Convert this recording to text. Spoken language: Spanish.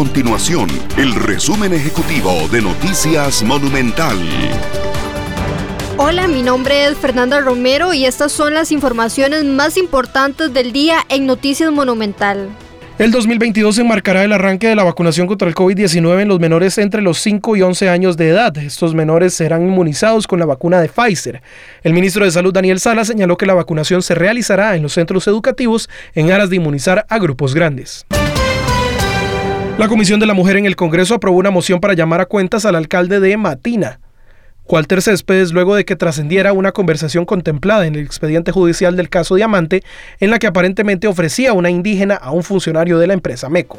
continuación el resumen ejecutivo de Noticias Monumental. Hola, mi nombre es Fernanda Romero y estas son las informaciones más importantes del día en Noticias Monumental. El 2022 enmarcará el arranque de la vacunación contra el COVID-19 en los menores entre los 5 y 11 años de edad. Estos menores serán inmunizados con la vacuna de Pfizer. El ministro de Salud Daniel Sala señaló que la vacunación se realizará en los centros educativos en aras de inmunizar a grupos grandes. La Comisión de la Mujer en el Congreso aprobó una moción para llamar a cuentas al alcalde de Matina. Walter Céspedes luego de que trascendiera una conversación contemplada en el expediente judicial del caso Diamante en la que aparentemente ofrecía una indígena a un funcionario de la empresa MECO.